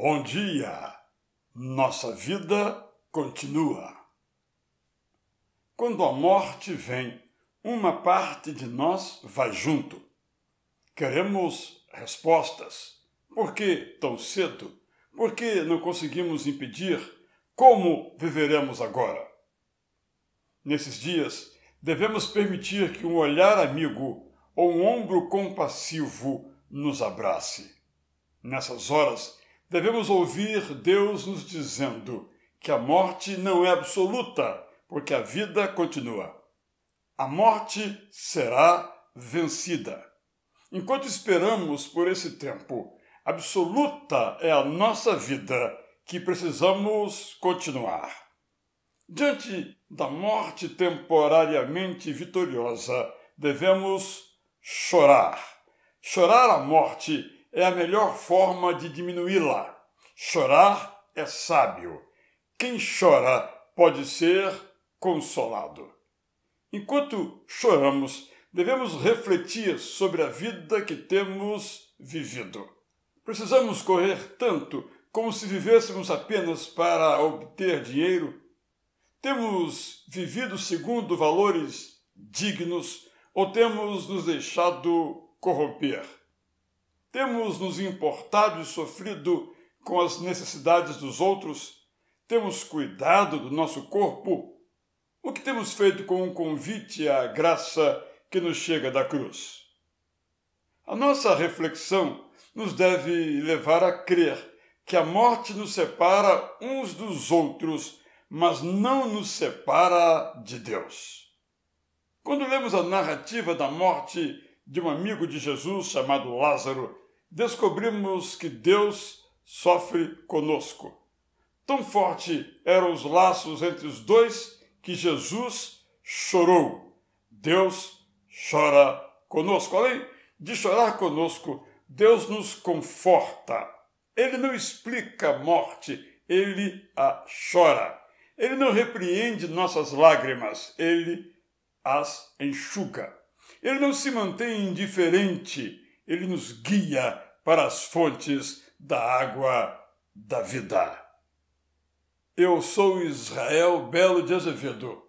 Bom dia! Nossa vida continua. Quando a morte vem, uma parte de nós vai junto. Queremos respostas. Por que tão cedo? Por que não conseguimos impedir? Como viveremos agora? Nesses dias, devemos permitir que um olhar amigo ou um ombro compassivo nos abrace. Nessas horas, devemos ouvir Deus nos dizendo que a morte não é absoluta, porque a vida continua. A morte será vencida. Enquanto esperamos por esse tempo, absoluta é a nossa vida que precisamos continuar. Diante da morte temporariamente vitoriosa, devemos chorar. Chorar a morte é a melhor forma de diminuí-la. Chorar é sábio. Quem chora pode ser consolado. Enquanto choramos, devemos refletir sobre a vida que temos vivido. Precisamos correr tanto como se vivêssemos apenas para obter dinheiro? Temos vivido segundo valores dignos ou temos nos deixado corromper? Temos nos importado e sofrido com as necessidades dos outros? Temos cuidado do nosso corpo? O que temos feito com o convite à graça que nos chega da cruz? A nossa reflexão nos deve levar a crer que a morte nos separa uns dos outros, mas não nos separa de Deus. Quando lemos a narrativa da morte de um amigo de Jesus chamado Lázaro, descobrimos que Deus sofre conosco. Tão forte eram os laços entre os dois que Jesus chorou. Deus chora conosco. Além de chorar conosco, Deus nos conforta. Ele não explica a morte, ele a chora. Ele não repreende nossas lágrimas, ele as enxuga. Ele não se mantém indiferente, ele nos guia para as fontes da água da vida. Eu sou Israel Belo de Azevedo.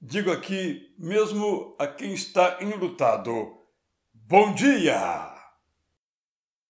Digo aqui, mesmo a quem está enlutado, bom dia!